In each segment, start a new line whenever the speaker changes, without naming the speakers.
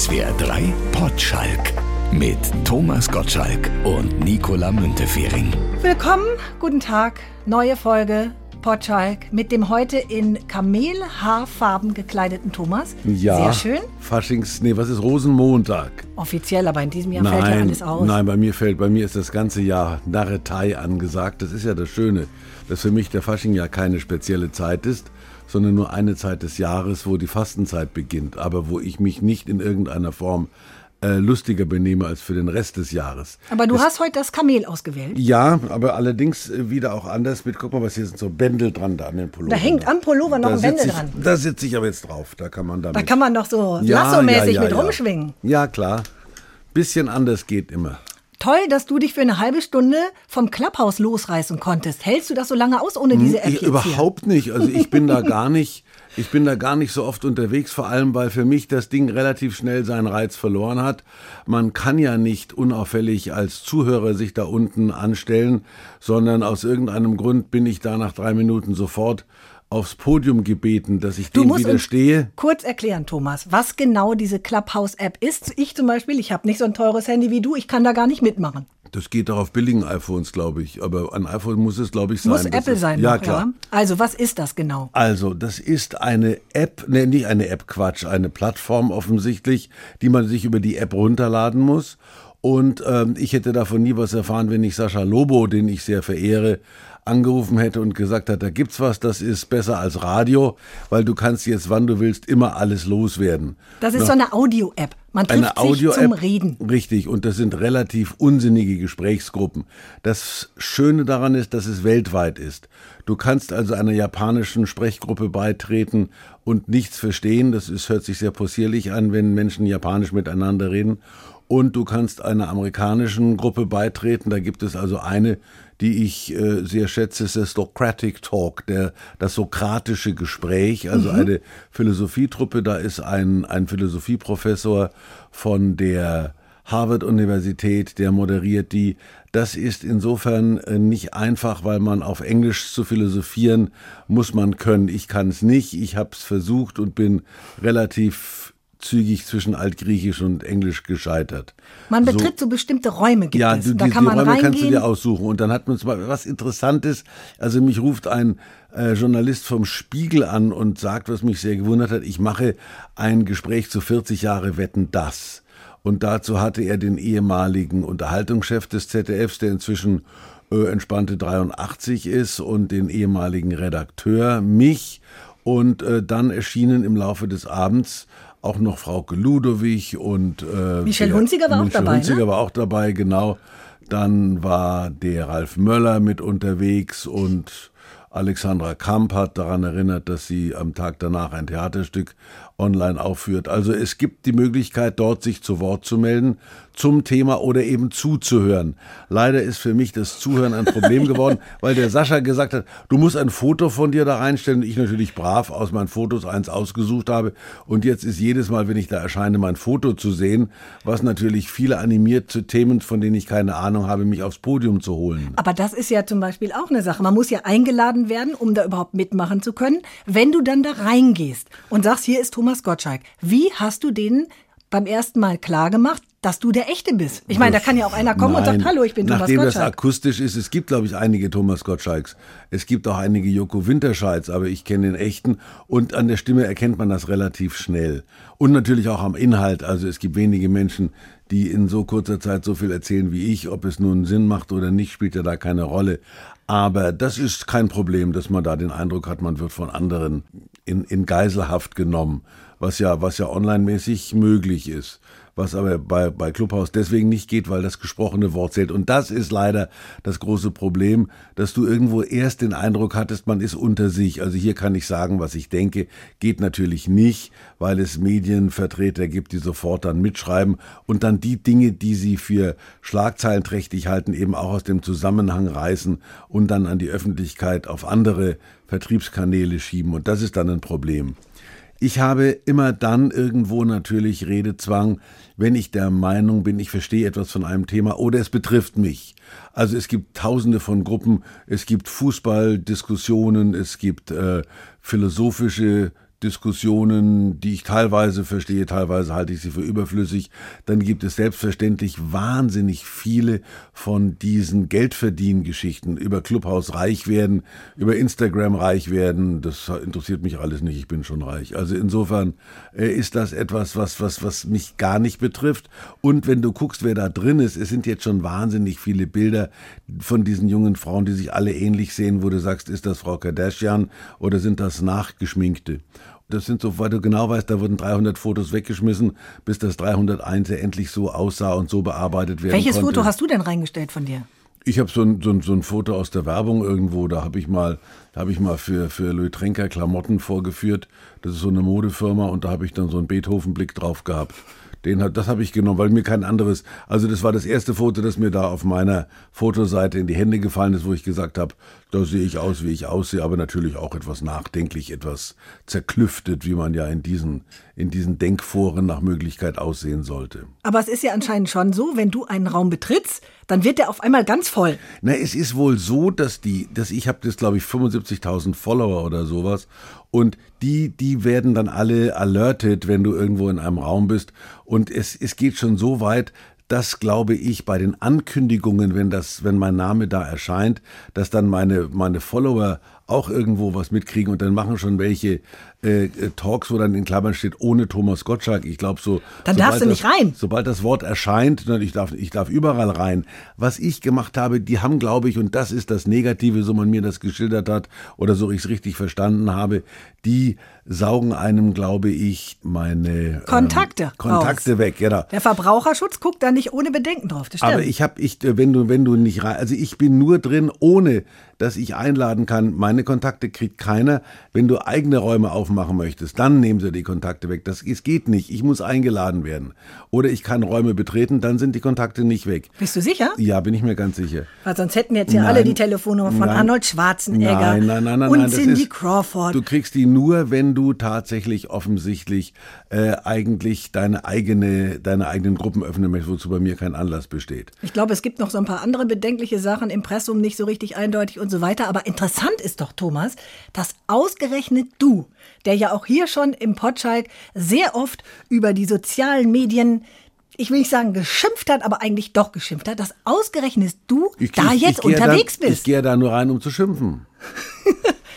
SWR 3 Potschalk mit Thomas Gottschalk und Nicola Müntefering.
Willkommen, guten Tag, neue Folge Potschalk mit dem heute in Kamelhaarfarben gekleideten Thomas.
Ja.
Sehr schön.
Faschings, nee, was ist Rosenmontag?
Offiziell, aber in diesem Jahr fällt ja alles aus.
Nein, bei mir fällt, bei mir ist das ganze Jahr Narretei angesagt. Das ist ja das Schöne, dass für mich der Fasching ja keine spezielle Zeit ist, sondern nur eine Zeit des Jahres, wo die Fastenzeit beginnt, aber wo ich mich nicht in irgendeiner Form äh, lustiger benehme als für den Rest des Jahres.
Aber du
es,
hast heute das Kamel ausgewählt.
Ja, aber allerdings äh, wieder auch anders mit, guck mal, was hier sind so Bändel dran da an den Pullover.
Da hängt am Pullover noch
Da
ein Bändel
ich,
dran.
Da sitze ich aber jetzt drauf, da kann man damit.
Da kann man doch so
Ja,
lassomäßig
ja, ja,
mit rumschwingen.
Ja, klar. Bisschen anders geht immer.
Toll, dass du dich für eine halbe Stunde vom Clubhaus losreißen konntest. Hältst du das so lange aus ohne diese App
Ich,
jetzt hier?
überhaupt nicht. Also ich bin da gar nicht, ich bin da gar nicht so oft unterwegs, vor allem weil für mich das Ding relativ schnell seinen Reiz verloren hat. Man kann ja nicht unauffällig als Zuhörer sich da unten anstellen, sondern aus irgendeinem Grund bin ich da nach drei Minuten sofort aufs Podium gebeten, dass ich
Du
dem widerstehe.
kurz erklären, Thomas, was genau diese Clubhouse-App ist. Ich zum Beispiel, ich habe nicht so ein teures Handy wie du, ich kann da gar nicht mitmachen.
Das geht doch auf billigen iPhones, glaube ich. Aber ein iPhone muss es, glaube ich, sein.
Muss Apple
ist,
sein,
ja
noch,
klar.
ja? Also, was ist das genau?
Also, das ist eine App, ne, nicht eine App, Quatsch, eine Plattform offensichtlich, die man sich über die App runterladen muss. Und ähm, ich hätte davon nie was erfahren, wenn ich Sascha Lobo, den ich sehr verehre, angerufen hätte und gesagt hat, da gibt's was, das ist besser als Radio, weil du kannst jetzt, wann du willst, immer alles loswerden.
Das ist
Na,
so eine Audio-App. Man trifft
eine
sich zum Reden.
Richtig, und das sind relativ unsinnige Gesprächsgruppen. Das Schöne daran ist, dass es weltweit ist. Du kannst also einer japanischen Sprechgruppe beitreten und nichts verstehen. Das ist, hört sich sehr possierlich an, wenn Menschen japanisch miteinander reden. Und du kannst einer amerikanischen Gruppe beitreten. Da gibt es also eine, die ich äh, sehr schätze, ist der Socratic Talk, der, das sokratische Gespräch, also eine Philosophietruppe. Da ist ein, ein Philosophieprofessor von der Harvard-Universität, der moderiert die. Das ist insofern äh, nicht einfach, weil man auf Englisch zu philosophieren muss man können. Ich kann es nicht. Ich habe es versucht und bin relativ zügig zwischen Altgriechisch und Englisch gescheitert.
Man
So.
betritt so, bestimmte Räume, gibt
Ja,
es.
du,
da
die,
kann
die
man
Räume kannst du
reingehen.
dir aussuchen. Und dann hat man zum Beispiel was Interessantes. Also mich ruft ein äh, Journalist vom Spiegel an und sagt, was mich sehr gewundert hat, ich mache ein Gespräch zu 40 Jahre Wetten das. Und dazu hatte er den ehemaligen Unterhaltungschef des ZDFs, der inzwischen äh, entspannte 83 ist, und den ehemaligen Redakteur, mich. Und äh, dann erschienen im Laufe des Abends auch noch Frauke Ludowig und äh,
Michelle
der-
Hunziker war auch
Michelle
dabei, ne?
Hunziker war auch dabei, genau. Dann war der Ralf Möller mit unterwegs und Alexandra Kamp hat daran erinnert, dass sie am Tag danach ein Theaterstück online aufführt. Also es gibt die Möglichkeit, dort sich zu Wort zu melden zum Thema oder eben zuzuhören. Leider ist für mich das Zuhören ein Problem geworden, weil der Sascha gesagt hat, du musst ein Foto von dir da reinstellen. Ich natürlich brav aus meinen Fotos eins ausgesucht habe. Und jetzt ist jedes Mal, wenn ich da erscheine, mein Foto zu sehen, was natürlich viele animiert zu Themen, von denen ich keine Ahnung habe, mich aufs Podium zu holen.
Aber das ist ja zum Beispiel auch eine Sache. Man muss ja eingeladen werden, um da überhaupt mitmachen zu können. Wenn du dann da reingehst und sagst, hier ist Thomas Gottschalk, wie hast du denen beim ersten Mal klar gemacht, dass du der Echte bist? Ich meine, da kann ja auch einer kommen und
Nein.
sagt, hallo, ich bin Thomas
Nachdem das
Gottschalk.
akustisch ist, es gibt, glaube ich, einige Thomas Gottschalks. Es gibt auch einige Joko Winterscheids, aber ich kenne den echten. Und an der Stimme erkennt man das relativ schnell. Und natürlich auch am Inhalt. Also es gibt wenige Menschen, die in so kurzer Zeit so viel erzählen wie ich. Ob es nun Sinn macht oder nicht, spielt ja da keine Rolle. Aber das ist kein Problem, dass man da den Eindruck hat, man wird von anderen in, in Geiselhaft genommen, was ja, was ja online-mäßig möglich ist was aber bei, bei Clubhouse deswegen nicht geht, weil das gesprochene Wort zählt. Und das ist leider das große Problem, dass du irgendwo erst den Eindruck hattest, man ist unter sich. Also hier kann ich sagen, was ich denke, geht natürlich nicht, weil es Medienvertreter gibt, die sofort dann mitschreiben und dann die Dinge, die sie für schlagzeilenträchtig halten, eben auch aus dem Zusammenhang reißen und dann an die Öffentlichkeit auf andere Vertriebskanäle schieben. Und das ist dann ein Problem. Ich habe immer dann irgendwo natürlich Redezwang, wenn ich der Meinung bin, ich verstehe etwas von einem Thema oder es betrifft mich. Also es gibt tausende von Gruppen, es gibt Fußballdiskussionen, es gibt äh, philosophische Diskussionen, die ich teilweise verstehe, teilweise halte ich sie für überflüssig. Dann gibt es selbstverständlich wahnsinnig viele von diesen Geldverdiengeschichten über Clubhaus reich werden, über Instagram reich werden. Das interessiert mich alles nicht. Ich bin schon reich. Also insofern äh, ist das etwas, was, was, was mich gar nicht betrifft. Und wenn du guckst, wer da drin ist, es sind jetzt schon wahnsinnig viele Bilder von diesen jungen Frauen, die sich alle ähnlich sehen, wo du sagst, ist das Frau Kardashian oder sind das nachgeschminkte? Das sind so, weil du genau weißt, da wurden 300 Fotos weggeschmissen, bis das 301 endlich so aussah und so bearbeitet werden
Welches
konnte.
Foto hast du denn reingestellt von dir?
Ich habe so ein, so, ein, so ein Foto aus der Werbung irgendwo, da habe ich mal, da habe ich mal für, für Louis Trenker Klamotten vorgeführt. Das ist so eine Modefirma und da habe ich dann so einen Beethoven-Blick drauf gehabt. Den hat, das habe ich genommen, weil mir kein anderes. Also das war das erste Foto, das mir da auf meiner Fotoseite in die Hände gefallen ist, wo ich gesagt habe, da sehe ich aus, wie ich aussehe, aber natürlich auch etwas nachdenklich, etwas zerklüftet, wie man ja in diesen, in diesen Denkforen nach Möglichkeit aussehen sollte.
Aber es ist ja anscheinend schon so, wenn du einen Raum betrittst, dann wird der auf einmal ganz voll.
Na, es ist wohl so, dass die, dass ich habe das glaube ich 75.000 Follower oder sowas und die, die werden dann alle alerted, wenn du irgendwo in einem Raum bist und es, es geht schon so weit, dass glaube ich bei den Ankündigungen, wenn das, wenn mein Name da erscheint, dass dann meine meine Follower auch irgendwo was mitkriegen und dann machen schon welche äh, Talks, wo dann in Klammern steht ohne Thomas Gottschalk. Ich glaube so.
Dann darfst du nicht
das,
rein.
Sobald das Wort erscheint, ich darf ich darf überall rein. Was ich gemacht habe, die haben glaube ich und das ist das Negative, so man mir das geschildert hat oder so ich es richtig verstanden habe, die saugen einem glaube ich meine
Kontakte
ähm, Kontakte
raus.
weg. Genau.
Der Verbraucherschutz guckt da nicht ohne Bedenken drauf. Das stimmt.
Aber ich habe ich wenn du wenn du nicht rein, also ich bin nur drin ohne dass ich einladen kann. Meine Kontakte kriegt keiner. Wenn du eigene Räume aufmachen möchtest, dann nehmen sie die Kontakte weg. Das, das geht nicht. Ich muss eingeladen werden. Oder ich kann Räume betreten, dann sind die Kontakte nicht weg.
Bist du sicher?
Ja, bin ich mir ganz sicher.
Weil sonst hätten jetzt ja
Nein.
alle die Telefonnummer von
Nein.
Arnold Schwarzenegger
Nein, nein, nein, nein,
und
nein, das
Cindy
ist-
Crawford.
Du kriegst die nur, wenn du tatsächlich offensichtlich äh, eigentlich deine eigene, deine eigenen Gruppen öffnen möchtest, wozu bei mir kein Anlass besteht.
Ich glaube, es gibt noch so ein paar andere bedenkliche Sachen, Impressum nicht so richtig eindeutig und so weiter. Aber interessant ist doch, Thomas, dass ausgerechnet du, der ja auch hier schon im Potschalk sehr oft über die sozialen Medien ich will nicht sagen geschimpft hat, aber eigentlich doch geschimpft hat, dass ausgerechnet du da
ich-
jetzt
ich
unterwegs
da, Ich
bist.
gehe da nur rein, um zu schimpfen.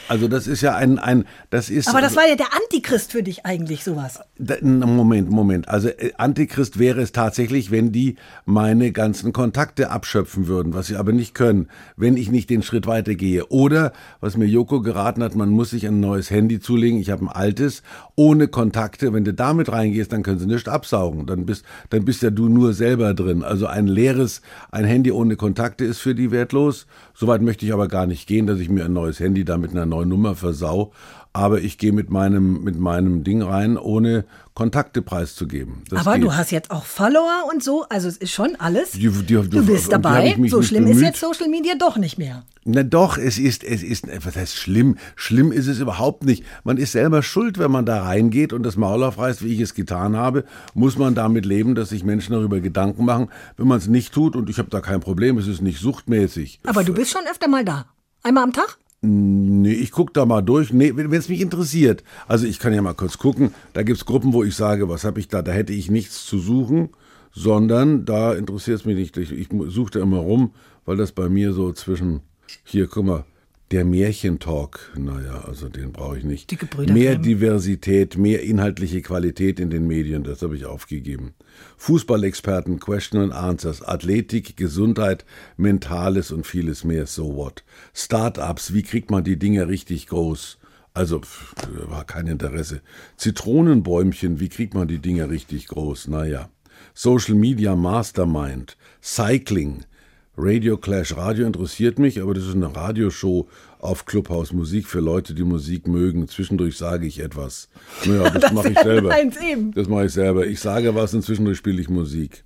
also das ist ja ein, ein das ist.
Aber das war ja der Antichrist für dich eigentlich, sowas.
Moment, Moment. Also äh, Antichrist wäre es tatsächlich, wenn die meine ganzen Kontakte abschöpfen würden, was sie aber nicht können, wenn ich nicht den Schritt weitergehe. Oder, was mir Joko geraten hat, man muss sich ein neues Handy zulegen. Ich habe ein altes, ohne Kontakte. Wenn du damit reingehst, dann können sie nicht absaugen. Dann bist, dann bist ja du nur selber drin. Also ein leeres, ein Handy ohne Kontakte ist für die wertlos. Soweit möchte ich aber gar nicht gehen, dass ich mir ein neues Handy da mit einer neuen Nummer versau. Aber ich gehe mit meinem, mit meinem Ding rein, ohne Kontakte preiszugeben. Das
aber du
geht.
hast jetzt auch Follower und so, also es ist schon alles.
Die- die-
du bist dabei. So schlimm ist
bemüht.
jetzt Social Media doch nicht mehr.
Na doch, es ist, es ist, was heißt schlimm? Schlimm ist es überhaupt nicht. Man ist selber schuld, wenn man da reingeht und das Maul aufreißt, wie ich es getan habe. Muss man damit leben, dass sich Menschen darüber Gedanken machen. Wenn man es nicht tut, und ich habe da kein Problem, es ist nicht suchtmäßig.
Aber du bist schon öfter mal da. Einmal am Tag?
Nee, ich guck da mal durch. Nee, wenn es mich interessiert. Also ich kann ja mal kurz gucken. Da gibt's Gruppen, wo ich sage, was habe ich da? Da hätte ich nichts zu suchen, sondern da interessiert es mich nicht. Ich, ich suche da immer rum, weil das bei mir so zwischen. Hier, guck mal. Der Märchentalk, naja, also den brauche ich nicht.
Die Gebrüder
mehr
Grimm.
Diversität, mehr inhaltliche Qualität in den Medien, das habe ich aufgegeben. Fußballexperten, Question and Answers, Athletik, Gesundheit, Mentales und vieles mehr, so what. Startups, wie kriegt man die Dinge richtig groß? Also, pff, war kein Interesse. Zitronenbäumchen, wie kriegt man die Dinge richtig groß? Naja. Social Media Mastermind, Cycling, Radio Clash. Radio interessiert mich, aber das ist eine Radioshow auf Clubhouse. Musik für Leute, die Musik mögen. Zwischendurch sage ich etwas. Naja, das, mache ich selber.
meins eben.
Das mache ich selber. Ich sage was und zwischendurch spiele ich Musik.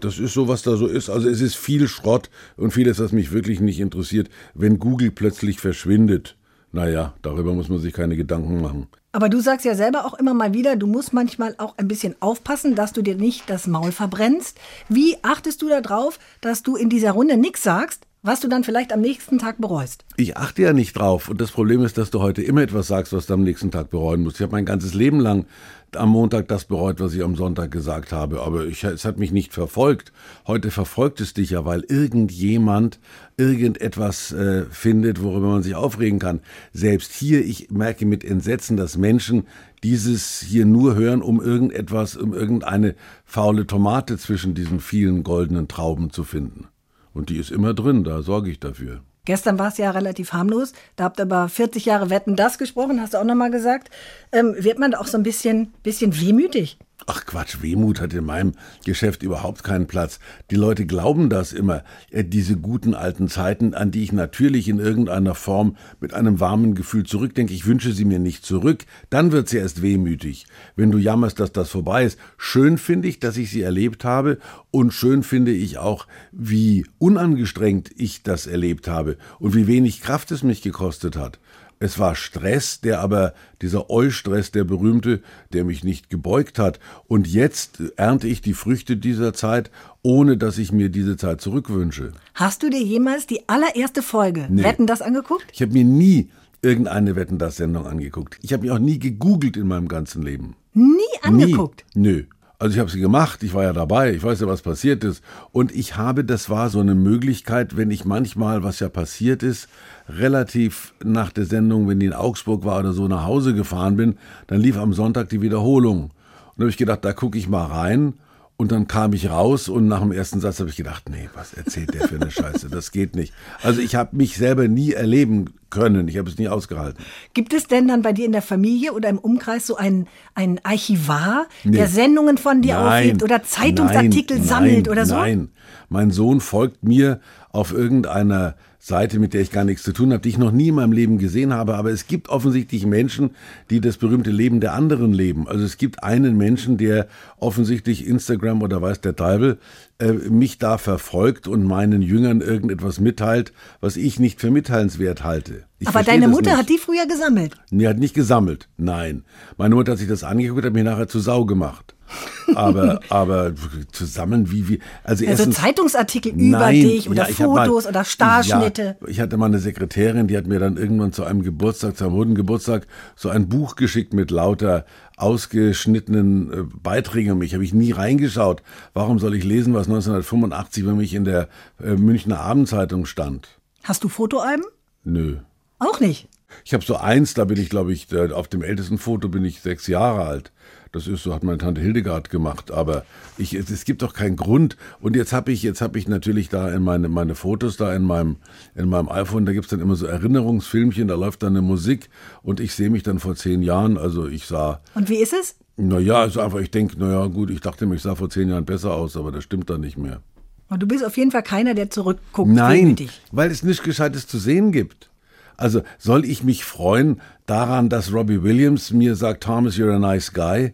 Das ist so, was da so ist. Also es ist viel Schrott und vieles, was mich wirklich nicht interessiert. Wenn Google plötzlich verschwindet, naja, darüber muss man sich keine Gedanken machen.
Aber du sagst ja selber auch immer mal wieder, du musst manchmal auch ein bisschen aufpassen, dass du dir nicht das Maul verbrennst. Wie achtest du darauf, dass du in dieser Runde nichts sagst, was du dann vielleicht am nächsten Tag bereust.
Ich achte ja nicht drauf. Und das Problem ist, dass du heute immer etwas sagst, was du am nächsten Tag bereuen musst. Ich habe mein ganzes Leben lang am Montag das bereut, was ich am Sonntag gesagt habe. Aber ich, es hat mich nicht verfolgt. Heute verfolgt es dich ja, weil irgendjemand irgendetwas äh, findet, worüber man sich aufregen kann. Selbst hier, ich merke mit Entsetzen, dass Menschen dieses hier nur hören, um irgendetwas, um irgendeine faule Tomate zwischen diesen vielen goldenen Trauben zu finden. Und die ist immer drin, da sorge ich dafür.
Gestern war es ja relativ harmlos. Da habt ihr aber 40 Jahre Wetten das gesprochen, hast du auch nochmal gesagt. Ähm, wird man da auch so ein bisschen, bisschen wehmütig?
Ach Quatsch, Wehmut hat in meinem Geschäft überhaupt keinen Platz. Die Leute glauben das immer, äh, diese guten alten Zeiten, an die ich natürlich in irgendeiner Form mit einem warmen Gefühl zurückdenke. Ich wünsche sie mir nicht zurück, dann wird sie erst wehmütig. Wenn du jammerst, dass das vorbei ist. Schön finde ich, dass ich sie erlebt habe und schön finde ich auch, wie unangestrengt ich das erlebt habe und wie wenig Kraft es mich gekostet hat. Es war Stress, der aber, dieser Eustress, der berühmte, der mich nicht gebeugt hat. Und jetzt ernte ich die Früchte dieser Zeit, ohne dass ich mir diese Zeit zurückwünsche.
Hast du dir jemals die allererste Folge nee. Wetten das angeguckt?
Ich habe mir nie irgendeine Wetten das Sendung angeguckt. Ich habe mich auch nie gegoogelt in meinem ganzen Leben.
Nie angeguckt?
Nie. Nö. Also ich habe sie gemacht, ich war ja dabei, ich weiß ja, was passiert ist. Und ich habe, das war so eine Möglichkeit, wenn ich manchmal, was ja passiert ist, relativ nach der Sendung, wenn die in Augsburg war oder so, nach Hause gefahren bin, dann lief am Sonntag die Wiederholung. Und da habe ich gedacht, da gucke ich mal rein. Und dann kam ich raus und nach dem ersten Satz habe ich gedacht, nee, was erzählt der für eine Scheiße? Das geht nicht. Also ich habe mich selber nie erleben können. Ich habe es nie ausgehalten.
Gibt es denn dann bei dir in der Familie oder im Umkreis so einen, einen Archivar, nee. der Sendungen von dir nein, aufhebt oder Zeitungsartikel
nein,
sammelt oder so?
Nein, mein Sohn folgt mir auf irgendeiner Seite, mit der ich gar nichts zu tun habe, die ich noch nie in meinem Leben gesehen habe. Aber es gibt offensichtlich Menschen, die das berühmte Leben der anderen leben. Also es gibt einen Menschen, der offensichtlich Instagram oder weiß der Teufel äh, mich da verfolgt und meinen Jüngern irgendetwas mitteilt, was ich nicht für mitteilenswert halte. Ich
Aber deine Mutter nicht. hat die früher gesammelt?
Nee, hat nicht gesammelt. Nein. Meine Mutter hat sich das angeguckt, hat mir nachher zu Sau gemacht aber, aber zusammen wie wie
also, also Zeitungsartikel über nein, dich oder ja, Fotos mal, oder Starschnitte.
Ja, ich hatte mal eine Sekretärin, die hat mir dann irgendwann zu einem Geburtstag, zu einem runden Geburtstag, so ein Buch geschickt mit lauter ausgeschnittenen äh, Beiträgen um mich. Habe ich nie reingeschaut. Warum soll ich lesen, was 1985 bei mich in der äh, Münchner Abendzeitung stand?
Hast du Fotoalben?
Nö.
Auch nicht.
Ich habe so eins, da bin ich, glaube ich, auf dem ältesten Foto bin ich sechs Jahre alt. Das ist so, hat meine Tante Hildegard gemacht. Aber ich, es, es gibt doch keinen Grund. Und jetzt habe ich, jetzt habe ich natürlich da in meine, meine Fotos da in meinem, in meinem iPhone, da gibt's dann immer so Erinnerungsfilmchen, da läuft dann eine Musik und ich sehe mich dann vor zehn Jahren. Also ich sah.
Und wie ist es?
Naja, also einfach, ich denke, naja, gut, ich dachte mir, ich sah vor zehn Jahren besser aus, aber das stimmt dann nicht mehr.
Und du bist auf jeden Fall keiner, der zurückguckt.
Nein, weil es nichts Gescheites zu sehen gibt. Also soll ich mich freuen daran, dass Robbie Williams mir sagt, Thomas, you're a nice guy?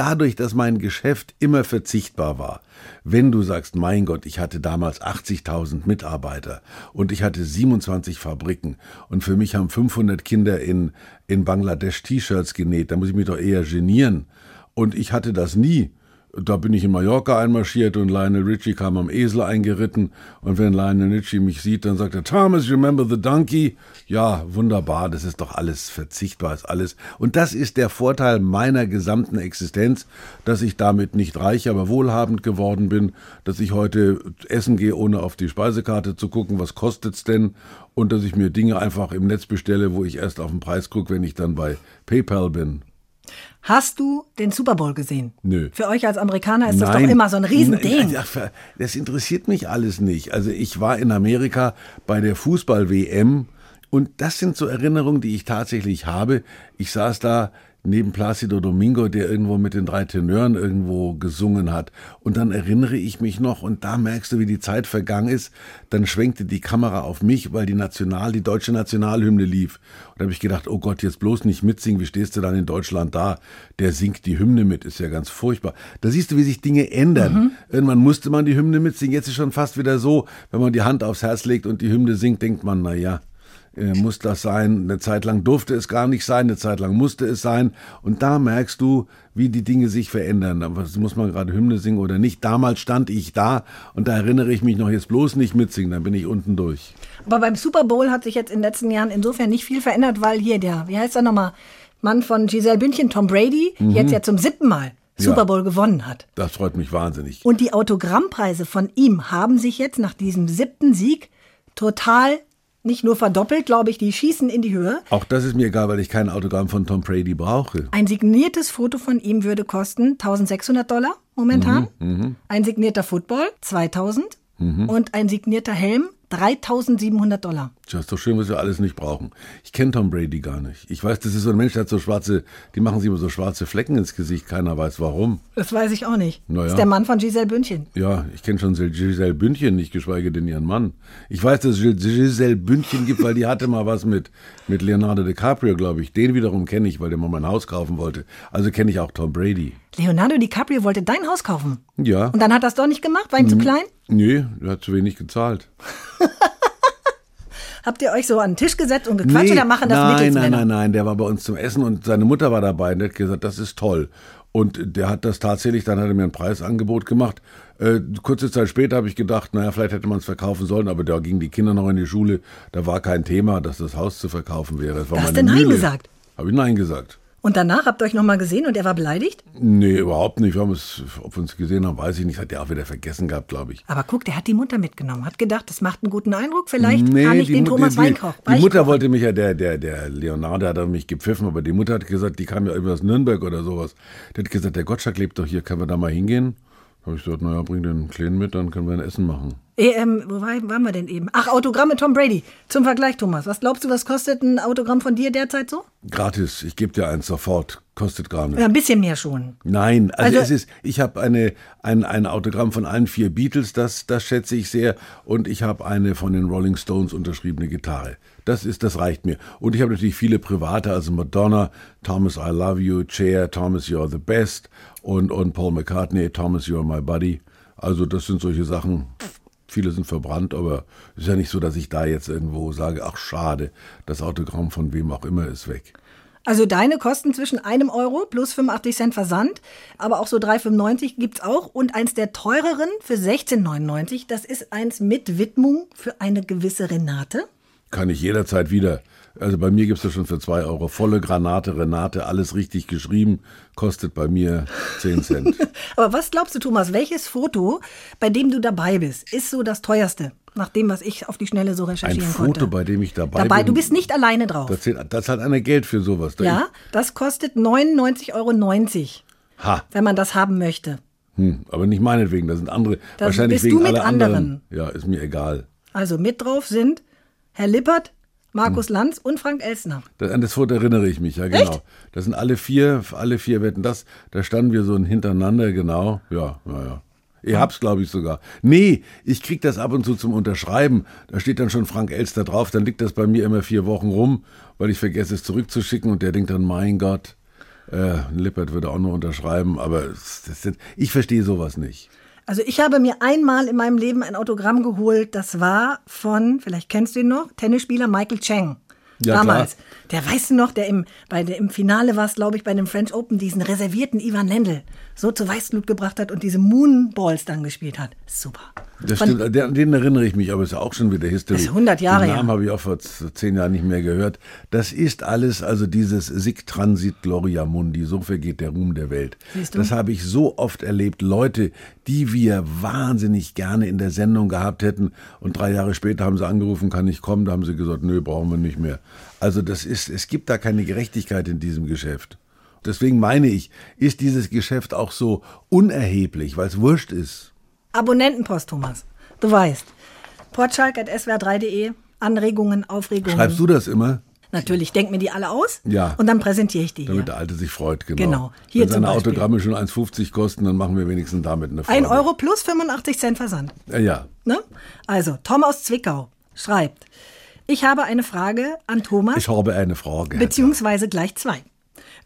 Dadurch, dass mein Geschäft immer verzichtbar war. Wenn du sagst, mein Gott, ich hatte damals 80.000 Mitarbeiter und ich hatte 27 Fabriken und für mich haben 500 Kinder in, in Bangladesch T-Shirts genäht, da muss ich mich doch eher genieren. Und ich hatte das nie. Da bin ich in Mallorca einmarschiert und Lionel Richie kam am Esel eingeritten. Und wenn Lionel Richie mich sieht, dann sagt er, Thomas, remember the donkey? Ja, wunderbar, das ist doch alles verzichtbar, ist alles. Und das ist der Vorteil meiner gesamten Existenz, dass ich damit nicht reich, aber wohlhabend geworden bin, dass ich heute essen gehe, ohne auf die Speisekarte zu gucken, was kostet's denn? Und dass ich mir Dinge einfach im Netz bestelle, wo ich erst auf den Preis gucke, wenn ich dann bei PayPal bin.
Hast du den Super Bowl gesehen?
Nö.
Für euch als Amerikaner ist das doch immer so ein Riesending.
Das interessiert mich alles nicht. Also ich war in Amerika bei der Fußball-WM und das sind so Erinnerungen, die ich tatsächlich habe. Ich saß da neben Placido Domingo, der irgendwo mit den drei Tenören irgendwo gesungen hat. Und dann erinnere ich mich noch, und da merkst du, wie die Zeit vergangen ist, dann schwenkte die Kamera auf mich, weil die National, die deutsche Nationalhymne lief. Und da habe ich gedacht, oh Gott, jetzt bloß nicht mitsingen, wie stehst du dann in Deutschland da? Der singt die Hymne mit, ist ja ganz furchtbar. Da siehst du, wie sich Dinge ändern. Mhm. Irgendwann musste man die Hymne mitsingen, jetzt ist schon fast wieder so, wenn man die Hand aufs Herz legt und die Hymne singt, denkt man, na ja, äh, muss das sein. Eine Zeit lang durfte es gar nicht sein, eine Zeit lang musste es sein. Und da merkst du, wie die Dinge sich verändern. Aber muss man gerade Hymne singen oder nicht. Damals stand ich da und da erinnere ich mich noch jetzt bloß nicht mitsingen, dann bin ich unten durch.
Aber beim Super Bowl hat sich jetzt in den letzten Jahren insofern nicht viel verändert, weil hier der, wie heißt er nochmal, Mann von Giselle Bündchen, Tom Brady, mhm. jetzt ja zum siebten Mal Super Bowl ja, gewonnen hat.
Das freut mich wahnsinnig.
Und die Autogrammpreise von ihm haben sich jetzt nach diesem siebten Sieg total nicht nur verdoppelt, glaube ich, die schießen in die Höhe.
Auch das ist mir egal, weil ich kein Autogramm von Tom Brady brauche.
Ein signiertes Foto von ihm würde kosten 1600 Dollar momentan. Mhm, mh. Ein signierter Football 2000 mhm. und ein signierter Helm 3700 Dollar.
Das ist doch schön, was wir alles nicht brauchen. Ich kenne Tom Brady gar nicht. Ich weiß, das ist so ein Mensch, der hat so schwarze, die machen sich immer so schwarze Flecken ins Gesicht. Keiner weiß warum.
Das weiß ich auch nicht. Naja. Das ist der Mann von Giselle Bündchen.
Ja, ich kenne schon Giselle Bündchen nicht, geschweige denn ihren Mann. Ich weiß, dass es Giselle Bündchen gibt, weil die hatte mal was mit, mit Leonardo DiCaprio, glaube ich. Den wiederum kenne ich, weil der mal mein Haus kaufen wollte. Also kenne ich auch Tom Brady.
Leonardo DiCaprio wollte dein Haus kaufen?
Ja.
Und dann hat er es doch nicht gemacht? War ihm zu klein?
Nee, er hat zu wenig gezahlt.
Habt ihr euch so an den Tisch gesetzt und gequatscht nee, oder machen das
Nein, nein, nein, nein. Der war bei uns zum Essen und seine Mutter war dabei und der hat gesagt, das ist toll. Und der hat das tatsächlich, dann hat er mir ein Preisangebot gemacht. Äh, kurze Zeit später habe ich gedacht, naja, vielleicht hätte man es verkaufen sollen, aber da gingen die Kinder noch in die Schule. Da war kein Thema, dass das Haus zu verkaufen wäre. Das war
Hast du Nein gesagt?
Habe ich Nein gesagt.
Und danach habt ihr euch nochmal gesehen und er war beleidigt?
Nee, überhaupt nicht. Wir haben es, ob wir uns gesehen haben, weiß ich nicht. Hat er auch wieder vergessen gehabt, glaube ich.
Aber guck, der hat die Mutter mitgenommen. Hat gedacht, das macht einen guten Eindruck. Vielleicht nee, kann ich den Thomas die,
Weinkoch. Die Mutter wollte mich ja, der, der, der Leonardo hat mich gepfiffen, aber die Mutter hat gesagt, die kam ja über das Nürnberg oder sowas. Die hat gesagt, der Gottschalk lebt doch hier, können wir da mal hingehen? habe ich gesagt, naja, bring den Kleinen mit, dann können wir ein Essen machen.
E, ähm, wo war, waren wir denn eben? Ach, Autogramme Tom Brady. Zum Vergleich, Thomas. Was glaubst du, was kostet ein Autogramm von dir derzeit so?
Gratis. Ich gebe dir eins sofort. Kostet gar nichts.
Ja, ein bisschen mehr schon.
Nein, also, also es ist, ich habe eine, ein, ein Autogramm von allen vier Beatles, das, das schätze ich sehr. Und ich habe eine von den Rolling Stones unterschriebene Gitarre. Das ist, das reicht mir. Und ich habe natürlich viele private, also Madonna, Thomas I Love You, Cher, Thomas You're the Best und, und Paul McCartney, Thomas You're My Buddy. Also das sind solche Sachen. Viele sind verbrannt, aber es ist ja nicht so, dass ich da jetzt irgendwo sage, ach schade, das Autogramm von wem auch immer ist weg.
Also deine kosten zwischen einem Euro plus 85 Cent Versand, aber auch so 3,95 gibt es auch. Und eins der teureren für 16,99, das ist eins mit Widmung für eine gewisse Renate.
Kann ich jederzeit wieder. Also bei mir gibt es das schon für zwei Euro. Volle Granate, Renate, alles richtig geschrieben, kostet bei mir 10 Cent.
Aber was glaubst du, Thomas, welches Foto, bei dem du dabei bist, ist so das teuerste? Nach dem, was ich auf die Schnelle so recherchieren
konnte. Ein Foto,
konnte.
bei dem ich dabei,
dabei bin. Du bist nicht alleine drauf.
Das, das hat einer Geld für sowas.
Ja, das kostet 99,90 Euro. Ha. Wenn man das haben möchte.
Hm, aber nicht meinetwegen, da sind andere. Das wahrscheinlich wegen alle anderen. anderen. Ja, ist mir egal.
Also mit drauf sind Herr Lippert, Markus. Lanz und Frank Elsner.
Das, an das Foto erinnere ich mich, ja genau. Echt? Das sind alle vier, alle vier wetten das. Da standen wir so hintereinander, genau. Ja, naja. Ihr habt's, glaube ich, sogar. Nee, ich krieg das ab und zu zum Unterschreiben. Da steht dann schon Frank Elster drauf. Dann liegt das bei mir immer vier Wochen rum, weil ich vergesse es zurückzuschicken. Und der denkt dann, mein Gott, äh, Lippert würde auch nur unterschreiben. Aber das sind, ich verstehe sowas nicht.
Also ich habe mir einmal in meinem Leben ein Autogramm geholt, das war von, vielleicht kennst du ihn noch, Tennisspieler Michael Chang. Ja, Damals. Klar. Der weißt du noch, der im, bei der, im Finale war es, glaube ich, bei dem French Open, diesen reservierten Ivan Lendl so zu Weißblut gebracht hat und diese Moonballs dann gespielt hat. Super.
Das stimmt, den, den erinnere ich mich, aber es ist auch schon wieder
ist 100 Jahre
Den Namen ja. habe ich auch vor zehn Jahren nicht mehr gehört. Das ist alles, also dieses Sic Transit Gloria Mundi, so vergeht der Ruhm der Welt. Siehst du? Das habe ich so oft erlebt. Leute, die wir wahnsinnig gerne in der Sendung gehabt hätten und drei Jahre später haben sie angerufen, kann ich kommen, da haben sie gesagt, nö, brauchen wir nicht mehr. Also das ist, es gibt da keine Gerechtigkeit in diesem Geschäft. Deswegen meine ich, ist dieses Geschäft auch so unerheblich, weil es wurscht ist.
Abonnentenpost, Thomas. Du weißt. Portschalk.swr3.de. Anregungen, Aufregungen.
Schreibst du das immer?
Natürlich, denk mir die alle aus.
Ja.
Und dann präsentiere ich die
Damit
hier.
der Alte sich freut, genau.
Genau.
Hier Wenn seine Autogramme schon 1,50 kosten, dann machen wir wenigstens damit eine Freude.
Ein Euro plus 85 Cent Versand.
Ja, ja.
Ne? Also, Tom aus Zwickau schreibt, ich habe eine Frage an Thomas.
Ich habe eine Frage.
Beziehungsweise gleich zwei.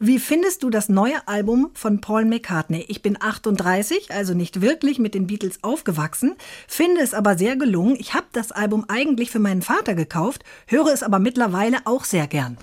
Wie findest du das neue Album von Paul McCartney? Ich bin 38, also nicht wirklich mit den Beatles aufgewachsen, finde es aber sehr gelungen. Ich habe das Album eigentlich für meinen Vater gekauft, höre es aber mittlerweile auch sehr gern.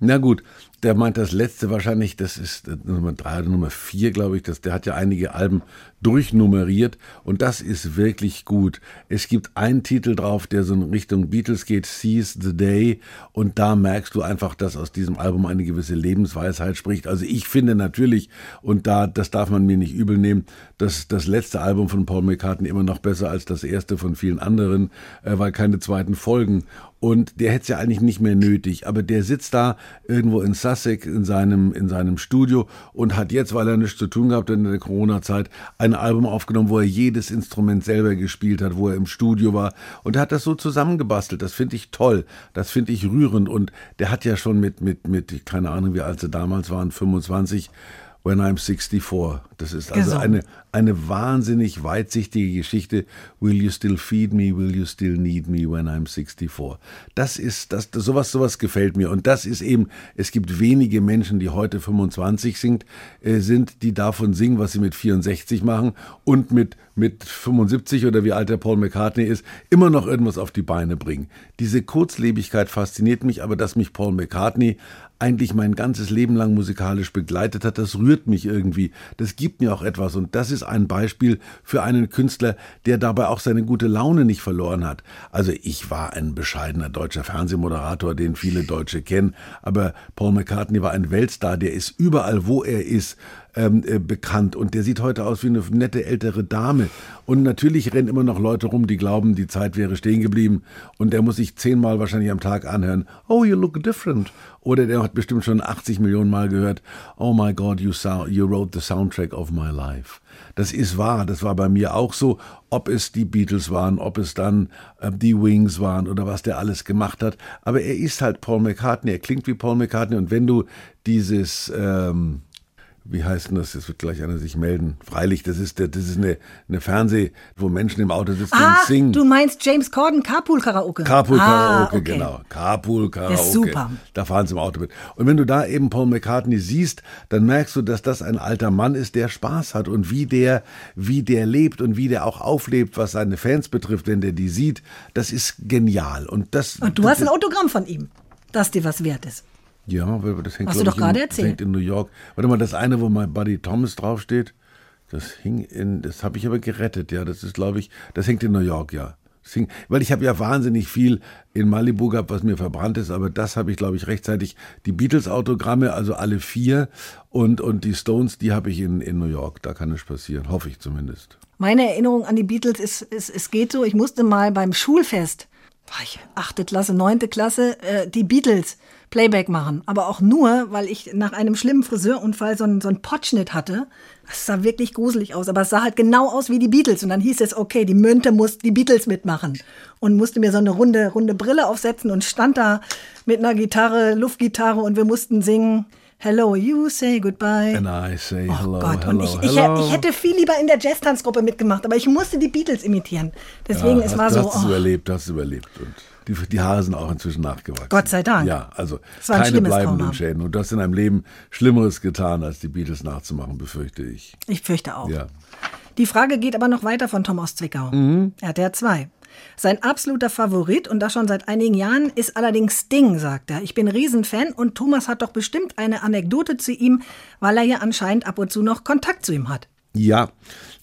Na gut, der meint das letzte wahrscheinlich, das ist Nummer drei oder Nummer vier, glaube ich. Das, der hat ja einige Alben durchnummeriert und das ist wirklich gut. Es gibt einen Titel drauf, der so in Richtung Beatles geht, Seize the Day und da merkst du einfach, dass aus diesem Album eine gewisse Lebensweisheit spricht. Also ich finde natürlich, und da, das darf man mir nicht übel nehmen, dass das letzte Album von Paul McCartney immer noch besser als das erste von vielen anderen, äh, weil keine zweiten Folgen. Und der hätte es ja eigentlich nicht mehr nötig, aber der sitzt da irgendwo in Sussex in seinem, in seinem Studio und hat jetzt, weil er nichts zu tun gehabt in der Corona-Zeit, ein Album aufgenommen, wo er jedes Instrument selber gespielt hat, wo er im Studio war. Und er hat das so zusammengebastelt. Das finde ich toll, das finde ich rührend. Und der hat ja schon mit, mit, mit, keine Ahnung, wie alt sie damals waren, 25, When I'm 64. Das ist also eine, eine wahnsinnig weitsichtige Geschichte. Will you still feed me? Will you still need me when I'm 64? Das ist, das, sowas, sowas gefällt mir. Und das ist eben, es gibt wenige Menschen, die heute 25 sind, äh, sind, die davon singen, was sie mit 64 machen und mit, mit 75 oder wie alt der Paul McCartney ist, immer noch irgendwas auf die Beine bringen. Diese Kurzlebigkeit fasziniert mich, aber dass mich Paul McCartney eigentlich mein ganzes Leben lang musikalisch begleitet hat, das rührt mich irgendwie. Das gibt mir auch etwas. Und das ist ein Beispiel für einen Künstler, der dabei auch seine gute Laune nicht verloren hat. Also ich war ein bescheidener deutscher Fernsehmoderator, den viele Deutsche kennen. Aber Paul McCartney war ein Weltstar, der ist überall, wo er ist, ähm, äh, bekannt und der sieht heute aus wie eine nette ältere Dame. Und natürlich rennen immer noch Leute rum, die glauben, die Zeit wäre stehen geblieben und der muss sich zehnmal wahrscheinlich am Tag anhören, oh, you look different. Oder der hat bestimmt schon 80 Millionen Mal gehört, oh my God, you, you wrote the soundtrack of my life. Das ist wahr, das war bei mir auch so, ob es die Beatles waren, ob es dann äh, die Wings waren oder was der alles gemacht hat. Aber er ist halt Paul McCartney, er klingt wie Paul McCartney und wenn du dieses... Ähm, wie heißt denn das? Jetzt wird gleich einer sich melden. Freilich, das ist, das ist eine, eine Fernseh, wo Menschen im Auto sitzen
ah,
und singen.
Du meinst James Corden Carpool Karaoke?
Carpool Karaoke, ah, okay. genau. Carpool Karaoke.
Das ist super.
Da fahren sie im Auto mit. Und wenn du da eben Paul McCartney siehst, dann merkst du, dass das ein alter Mann ist, der Spaß hat und wie der, wie der lebt und wie der auch auflebt, was seine Fans betrifft, wenn der die sieht. Das ist genial. Und das.
Und du hast ein Autogramm von ihm, das dir was wert ist.
Ja, das hängt
Hast du doch gerade erzählt.
Das hängt in New York. Warte mal, das eine, wo mein Buddy Thomas draufsteht, das hing in, das habe ich aber gerettet, ja. Das ist, glaube ich, das hängt in New York, ja. Hing, weil ich habe ja wahnsinnig viel in Malibu gehabt, was mir verbrannt ist, aber das habe ich, glaube ich, rechtzeitig. Die Beatles-Autogramme, also alle vier und, und die Stones, die habe ich in, in New York. Da kann es passieren, hoffe ich zumindest.
Meine Erinnerung an die Beatles ist, ist, es geht so, ich musste mal beim Schulfest, war ich achte Klasse, neunte Klasse, äh, die Beatles Playback machen. Aber auch nur, weil ich nach einem schlimmen Friseurunfall so einen, so einen Potschnitt hatte. Das sah wirklich gruselig aus, aber es sah halt genau aus wie die Beatles. Und dann hieß es, okay, die Münte muss die Beatles mitmachen. Und musste mir so eine runde, runde Brille aufsetzen und stand da mit einer Gitarre, Luftgitarre und wir mussten singen. Hello, you say goodbye.
And I say
oh
hello,
Gott.
hello,
und ich,
hello.
Ich, ich, hätte viel lieber in der Jazz-Tanzgruppe mitgemacht, aber ich musste die Beatles imitieren. Deswegen,
ja,
es war
du
so.
Hast es
oh.
überlebt, hast es überlebt. Und die, die Haare sind auch inzwischen nachgewachsen.
Gott sei Dank.
Ja, also keine bleibenden. Schäden. Und du hast in deinem Leben Schlimmeres getan, als die Beatles nachzumachen, befürchte ich.
Ich fürchte auch.
Ja.
Die Frage geht aber noch weiter von Tom aus Zwickau. Er hat ja zwei. Sein absoluter Favorit, und das schon seit einigen Jahren, ist allerdings Sting, sagt er. Ich bin Riesenfan und Thomas hat doch bestimmt eine Anekdote zu ihm, weil er ja anscheinend ab und zu noch Kontakt zu ihm hat.
Ja,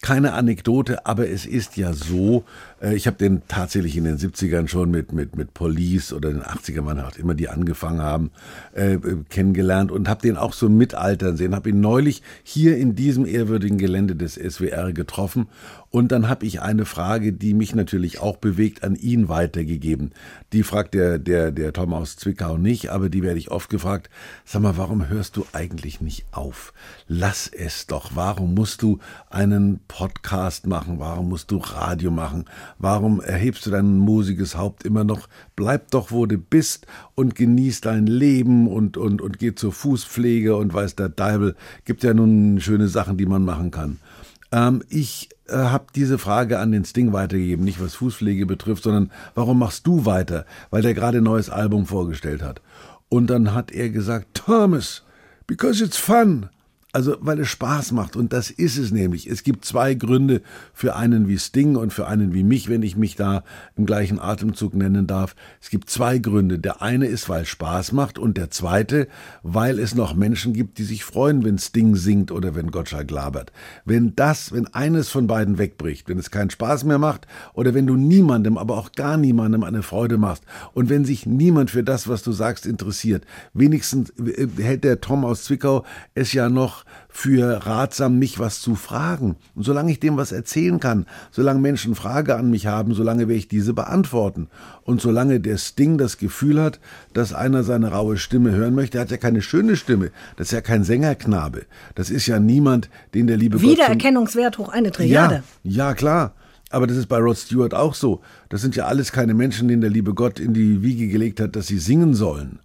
keine Anekdote, aber es ist ja so, äh, ich habe den tatsächlich in den 70ern schon mit, mit, mit Police oder den 80ern, wann auch immer die angefangen haben, äh, kennengelernt und habe den auch so mitaltern sehen. Habe ihn neulich hier in diesem ehrwürdigen Gelände des SWR getroffen und dann habe ich eine Frage, die mich natürlich auch bewegt, an ihn weitergegeben. Die fragt der, der, der Tom aus Zwickau nicht, aber die werde ich oft gefragt. Sag mal, warum hörst du eigentlich nicht auf? Lass es doch. Warum musst du einen Podcast machen? Warum musst du Radio machen? Warum erhebst du dein musiges Haupt immer noch? Bleib doch, wo du bist und genieß dein Leben und, und, und geh zur Fußpflege und weiß der Deibel. Gibt ja nun schöne Sachen, die man machen kann. Ähm, ich äh, habe diese Frage an den Sting weitergegeben, nicht was Fußpflege betrifft, sondern warum machst du weiter? Weil der gerade ein neues Album vorgestellt hat. Und dann hat er gesagt, Thomas, Because it's fun. Also, weil es Spaß macht. Und das ist es nämlich. Es gibt zwei Gründe für einen wie Sting und für einen wie mich, wenn ich mich da im gleichen Atemzug nennen darf. Es gibt zwei Gründe. Der eine ist, weil es Spaß macht. Und der zweite, weil es noch Menschen gibt, die sich freuen, wenn Sting singt oder wenn Gottschalk labert. Wenn das, wenn eines von beiden wegbricht, wenn es keinen Spaß mehr macht oder wenn du niemandem, aber auch gar niemandem eine Freude machst und wenn sich niemand für das, was du sagst, interessiert, wenigstens äh, hält der Tom aus Zwickau es ja noch für ratsam, mich was zu fragen. Und solange ich dem was erzählen kann, solange Menschen Frage an mich haben, solange werde ich diese beantworten. Und solange der Sting das Gefühl hat, dass einer seine raue Stimme hören möchte, er hat ja keine schöne Stimme. Das ist ja kein Sängerknabe. Das ist ja niemand, den der liebe
Wiedererkennungswert hoch eine Triade.
Ja, ja, klar. Aber das ist bei Rod Stewart auch so. Das sind ja alles keine Menschen, denen der liebe Gott in die Wiege gelegt hat, dass sie singen sollen.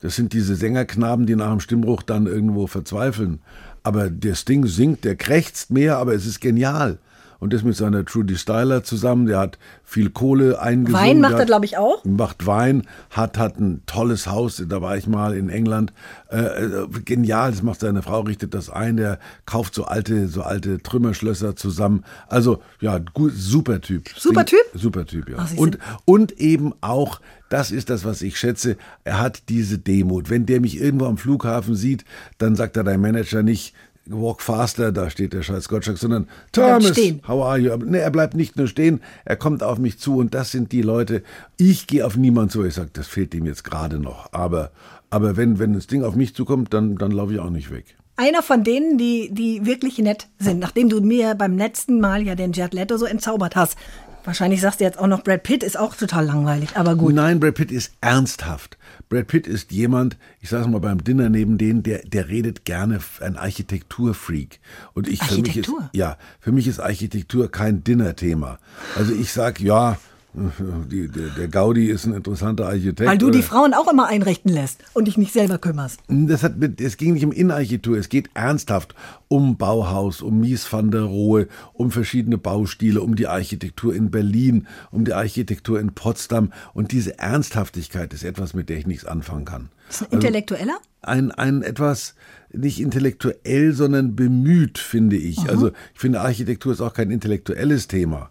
Das sind diese Sängerknaben, die nach dem Stimmbruch dann irgendwo verzweifeln. Aber der Sting singt, der krächzt mehr, aber es ist genial. Und das mit seiner Trudy Styler zusammen, der hat viel Kohle eingesammelt.
Wein macht er, glaube ich, auch.
Macht Wein, hat, hat ein tolles Haus, da war ich mal in England. Äh, äh, genial, das macht seine Frau, richtet das ein, der kauft so alte, so alte Trümmerschlösser zusammen. Also, ja, gut, super Typ.
Super Typ?
Super Typ, ja. Ach, und, und eben auch das ist das, was ich schätze. Er hat diese Demut. Wenn der mich irgendwo am Flughafen sieht, dann sagt er dein Manager nicht, walk faster, da steht der scheiß Gottschalk, sondern Thomas, how are you? Nee, er bleibt nicht nur stehen, er kommt auf mich zu und das sind die Leute. Ich gehe auf niemanden zu. Ich sage, das fehlt ihm jetzt gerade noch. Aber, aber wenn, wenn das Ding auf mich zukommt, dann, dann laufe ich auch nicht weg
einer von denen, die, die wirklich nett sind, nachdem du mir beim letzten Mal ja den Jared Leto so entzaubert hast. Wahrscheinlich sagst du jetzt auch noch, Brad Pitt ist auch total langweilig, aber gut.
Nein, Brad Pitt ist ernsthaft. Brad Pitt ist jemand, ich sage mal beim Dinner neben denen, der, der redet gerne, ein Architekturfreak. Und ich,
Architektur?
Für mich ist, ja, für mich ist Architektur kein Dinnerthema. Also ich sag ja, die, der, der, Gaudi ist ein interessanter Architekt.
Weil du die Frauen auch immer einrichten lässt und dich nicht selber kümmerst.
Das hat, es ging nicht um Innenarchitektur, es geht ernsthaft um Bauhaus, um Mies van der Rohe, um verschiedene Baustile, um die Architektur in Berlin, um die Architektur in Potsdam. Und diese Ernsthaftigkeit ist etwas, mit der ich nichts anfangen kann.
Ist ein Intellektueller?
Also ein, ein etwas, nicht intellektuell, sondern bemüht, finde ich. Aha. Also ich finde, Architektur ist auch kein intellektuelles Thema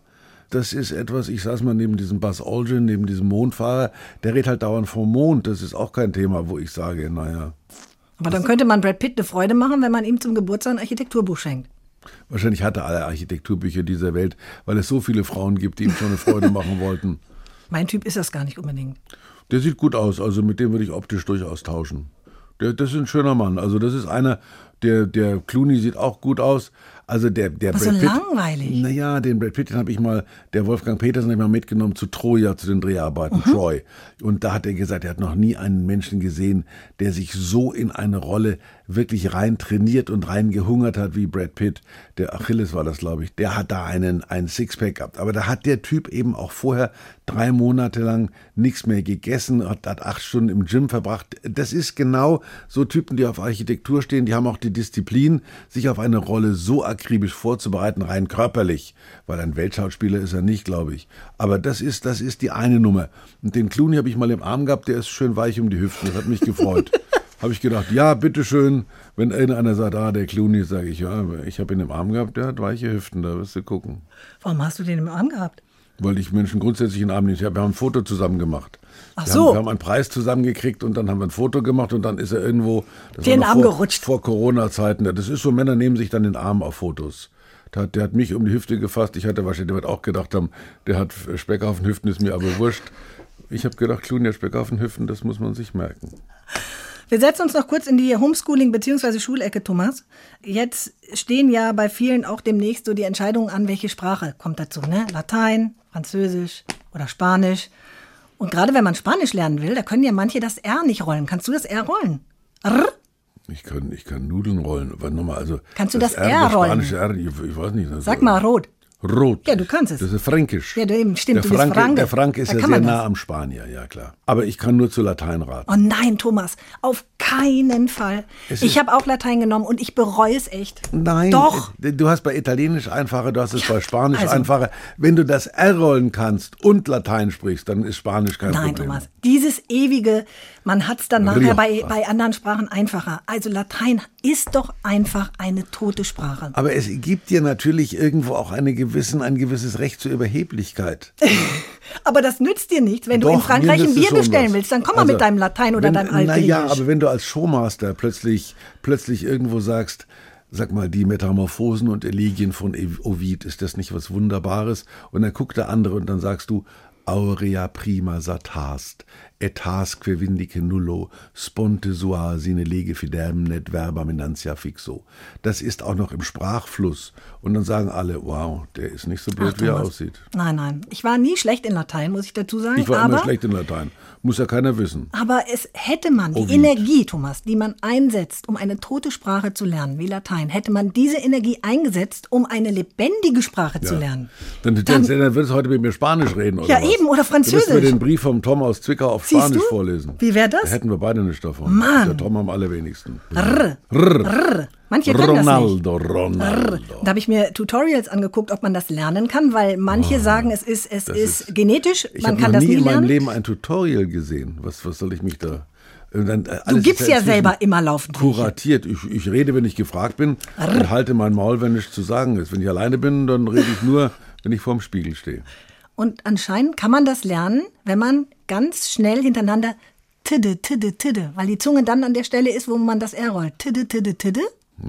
das ist etwas, ich saß mal neben diesem Buzz Aldrin, neben diesem Mondfahrer, der redet halt dauernd vom Mond. Das ist auch kein Thema, wo ich sage, naja.
Aber dann könnte man Brad Pitt eine Freude machen, wenn man ihm zum Geburtstag ein Architekturbuch schenkt.
Wahrscheinlich hat er alle Architekturbücher dieser Welt, weil es so viele Frauen gibt, die ihm schon eine Freude machen wollten.
Mein Typ ist das gar nicht unbedingt.
Der sieht gut aus, also mit dem würde ich optisch durchaus tauschen. Der, das ist ein schöner Mann. Also das ist einer, der, der Clooney sieht auch gut aus. Also der, der
Brad
so
Pitt. langweilig.
Naja, den Brad Pitt, den habe ich mal, der Wolfgang Petersen habe ich mal mitgenommen zu Troja, zu den Dreharbeiten, mhm. Troy. Und da hat er gesagt, er hat noch nie einen Menschen gesehen, der sich so in eine Rolle wirklich rein trainiert und rein gehungert hat wie Brad Pitt. Der Achilles war das, glaube ich. Der hat da einen, einen Sixpack gehabt. Aber da hat der Typ eben auch vorher drei Monate lang nichts mehr gegessen, hat, hat acht Stunden im Gym verbracht. Das ist genau so Typen, die auf Architektur stehen. Die haben auch die Disziplin, sich auf eine Rolle so akribisch vorzubereiten, rein körperlich. Weil ein Weltschauspieler ist er nicht, glaube ich. Aber das ist, das ist die eine Nummer. Und den Clooney habe ich mal im Arm gehabt, der ist schön weich um die Hüften. Das hat mich gefreut. habe ich gedacht, ja, bitteschön. Wenn irgendeiner sagt, ah, der Clooney, sage ich, ja, ich habe ihn im Arm gehabt, der hat weiche Hüften, da wirst du gucken.
Warum hast du den im Arm gehabt?
Weil ich Menschen grundsätzlich in den Arm nehme. Wir haben ein Foto zusammen gemacht.
Ach
wir
so.
Haben, wir haben einen Preis zusammengekriegt und dann haben wir ein Foto gemacht und dann ist er irgendwo.
Den Arm
vor,
gerutscht.
Vor Corona-Zeiten. Das ist so, Männer nehmen sich dann den Arm auf Fotos. Der hat, der hat mich um die Hüfte gefasst. Ich hatte wahrscheinlich, der wird auch gedacht haben, der hat Speck auf den Hüften, ist mir aber wurscht. Ich habe gedacht, hat Speck auf den Hüften, das muss man sich merken.
Wir setzen uns noch kurz in die Homeschooling- bzw. Schulecke, Thomas. Jetzt stehen ja bei vielen auch demnächst so die Entscheidungen an, welche Sprache kommt dazu. Ne? Latein, Französisch oder Spanisch. Und gerade wenn man Spanisch lernen will, da können ja manche das R nicht rollen. Kannst du das R rollen? R?
Ich kann, ich kann Nudeln rollen. Aber nochmal, also
Kannst du das, das R, R rollen?
Spanische R, ich, ich weiß nicht.
Sag mal rot.
Rot.
Ja, du kannst es.
Das ist fränkisch.
Ja, du eben, stimmt,
der
du
Franke,
Franke.
Der Franke ist
Da
ja sehr nah
das.
am Spanier, ja klar. Aber ich kann nur zu Latein raten.
Oh nein, Thomas, auf keinen Fall.
Es
Ich habe auch Latein genommen und ich bereue es echt.
Nein,
Doch.
äh, du hast bei Italienisch einfacher, du hast es bei Spanisch
also-
einfacher. Wenn du das R-Rollen kannst und Latein sprichst, dann ist Spanisch kein
Nein,
Problem.
Thomas, dieses ewige, man hat es dann nachher bei, bei anderen Sprachen einfacher. Also Latein ist doch einfach eine tote Sprache.
Aber es gibt dir natürlich irgendwo auch eine gewissen, ein gewisses Recht zur Überheblichkeit.
Aber das nützt dir nichts, wenn du
Doch,
in Frankreich ein Bier bestellen willst. Dann komm mal
Also,
mit deinem Latein oder
wenn,
deinem
Naja,
Altgriechisch.
aber wenn du als Showmaster plötzlich, plötzlich irgendwo sagst, sag mal, die Metamorphosen und Elegien von Ovid, ist das nicht was Wunderbares? Und dann guckt der andere und dann sagst du, Aurea prima satast, et hasque vindice nullo, sponte sua sine lege fidem net verba menantia fixo. Das ist auch noch im Sprachfluss. Und dann sagen alle, wow, der ist nicht so blöd,
Ach,
wie er aussieht.
Nein, nein. Ich war nie schlecht in Latein, muss ich dazu sagen.
Ich war
aber,
immer schlecht in Latein. Muss ja keiner wissen.
aber es hätte man die
Ovid.
Energie, Thomas, die man einsetzt, um eine tote Sprache zu lernen, wie Latein, hätte man diese Energie eingesetzt, um eine lebendige Sprache zu lernen.
Dann, dann, dann, dann würdest du heute mit mir Spanisch reden, oder
Ja,
was?
eben, oder
Du wirst mir
Französisch.
den Brief vom Tom aus Zwickau auf Spanisch vorlesen.
Wie wär das?
Da hätten wir beide nicht davon.
Mann.
Der Tom am allerwenigsten.
Rrr. Rrr. Manche können das nicht.
Ronaldo, Ronaldo.
Da habe ich mir Tutorials angeguckt, ob man das lernen kann, weil manche sagen, es ist, es ist,
ist-
genetisch,
Ich
man
habe
kann das
nie
nie
in meinem
lernen.
Leben ein Tutorial gesehen. Was, was soll ich mich da... Dann, äh,
Du gibst ja
inzwischen
selber immer laufend.
Kuratiert. Ich, ich rede, wenn ich gefragt bin und halte mein Maul, wenn nichts zu sagen ist. Wenn ich alleine bin, dann rede ich nur, wenn ich vorm Spiegel stehe.
Und anscheinend kann man das lernen, wenn man ganz schnell hintereinander tidde, tidde, tidde, weil die Zunge dann an der Stelle ist, wo man das R rollt. Tidde, tidde, tidde.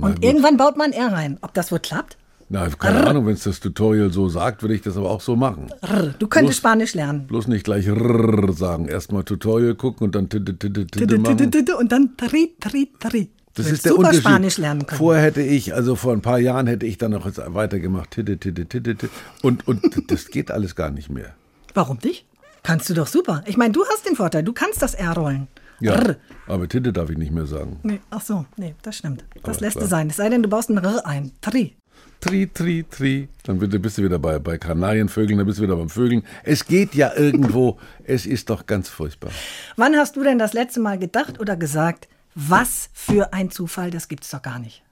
Und irgendwann baut man R rein. Ob das wohl klappt?
Na, keine Ahnung, wenn es das Tutorial so sagt, würde ich das aber auch so machen.
Rrr. Du könntest
Bloß-
Spanisch lernen.
Bloß nicht gleich rrrr sagen. Erstmal Tutorial gucken und dann tidde, tidde, tidde
Tidde, tidde,
machen.
tidde und dann tri, tri, tri.
Das
Du
ist der
super
Unterschied.
Spanisch lernen können.
Vorher hätte ich, also vor ein paar Jahren hätte ich dann noch weitergemacht. Tidde, tidde, tidde, tidde. Und, und das geht alles gar nicht mehr.
Warum nicht? Kannst du doch super. Ich meine, du hast den Vorteil, du kannst das R rollen.
Ja,
Rrr.
aber Tidde darf ich nicht mehr sagen.
Nee, ach so, nee, das stimmt. Das
Aber
lässt
klar.
es sein. Es sei denn, du baust ein R ein. Tri.
Tri, tri, tri. Dann bist du wieder bei, bei Kanarienvögeln, dann bist du wieder beim Vögeln. Es geht ja irgendwo. es ist doch ganz furchtbar.
Wann hast du denn das letzte Mal gedacht oder gesagt, was für ein Zufall, das gibt's doch gar nicht?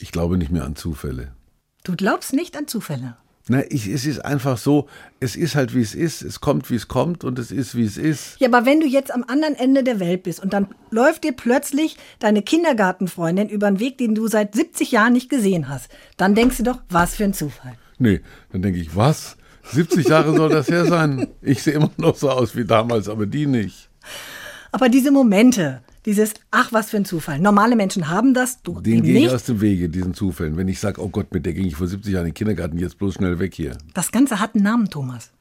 Ich glaube nicht mehr an Zufälle.
Du glaubst nicht an Zufälle.
Na, ich, es ist einfach so, es ist halt wie es ist, es kommt wie es kommt und es ist wie es ist.
Ja, aber wenn du jetzt am anderen Ende der Welt bist und dann läuft dir plötzlich deine Kindergartenfreundin über einen Weg, den du seit 70 Jahren nicht gesehen hast, dann denkst du doch, was für ein Zufall.
Nee, dann denke ich, was? 70 Jahre soll das her sein? Ich sehe immer noch so aus wie damals, aber die nicht.
Aber diese Momente, dieses, ach, was für ein Zufall. Normale Menschen haben das, du
Den gehe ich aus dem Wege, diesen Zufällen. Wenn ich sage, oh Gott, mit der ging ich vor 70 Jahren in den Kindergarten, jetzt bloß schnell weg hier.
Das Ganze hat einen Namen, Thomas.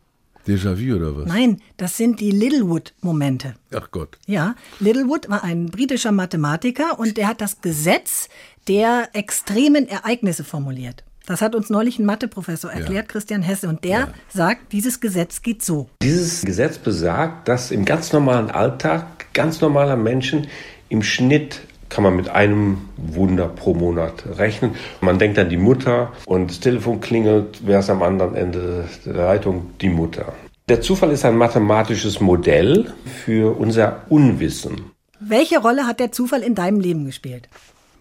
Déjà-vu oder was?
Nein, das sind die Littlewood-Momente.
Ach Gott.
Ja, Littlewood war ein britischer Mathematiker und der hat das Gesetz der extremen Ereignisse formuliert. Das hat uns neulich ein Matheprofessor erklärt, Christian Hesse, und der sagt, dieses Gesetz geht so.
Dieses Gesetz besagt, dass im ganz normalen Alltag ganz normaler Menschen im Schnitt kann man mit einem Wunder pro Monat rechnen. Man denkt an die Mutter und das Telefon klingelt, wer ist am anderen Ende der Leitung? Die Mutter. Der Zufall ist ein mathematisches Modell für unser Unwissen.
Welche Rolle hat der Zufall in deinem Leben gespielt?